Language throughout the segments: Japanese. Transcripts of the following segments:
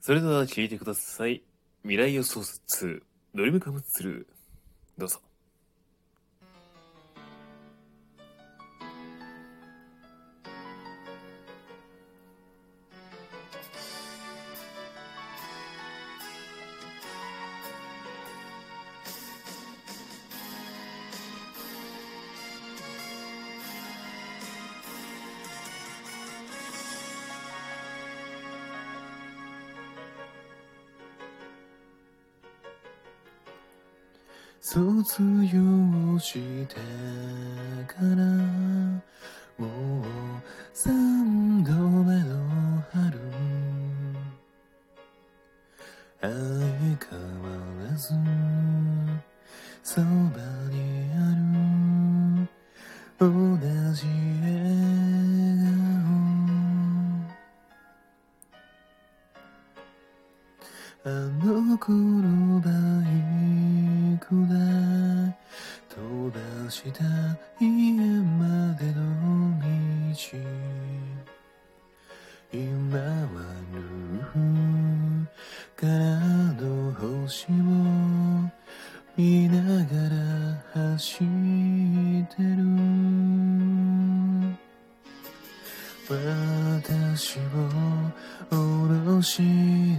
それでは聞いてください。未来予想図2、ドリームカムツルー。どうぞ。卒業してからもう三度目の春相変わらずそばにある。同じ笑顔。あの頃バイクで飛ばした家までの道今はルーフからの星を見ながら走ってる私を下ろし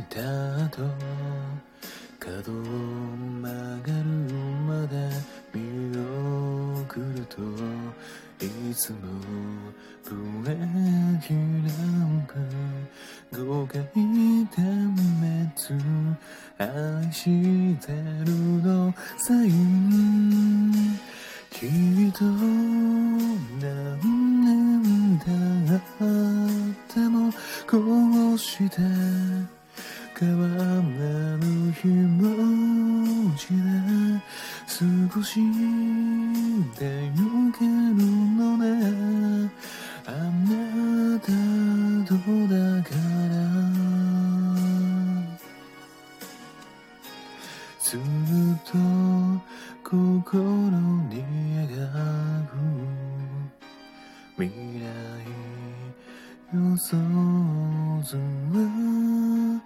た後角を曲つもブレーキランプ5回点滅愛してるのサインきっと何年経ってもこうして変わらぬ気持ちで少しで行だからずっと心に描く未来予想図は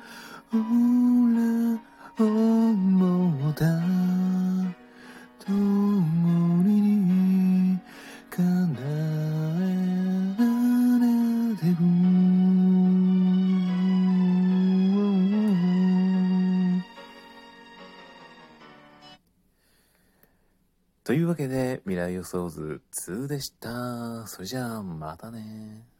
というわけで、未来予想図2でした。それじゃあ、またね。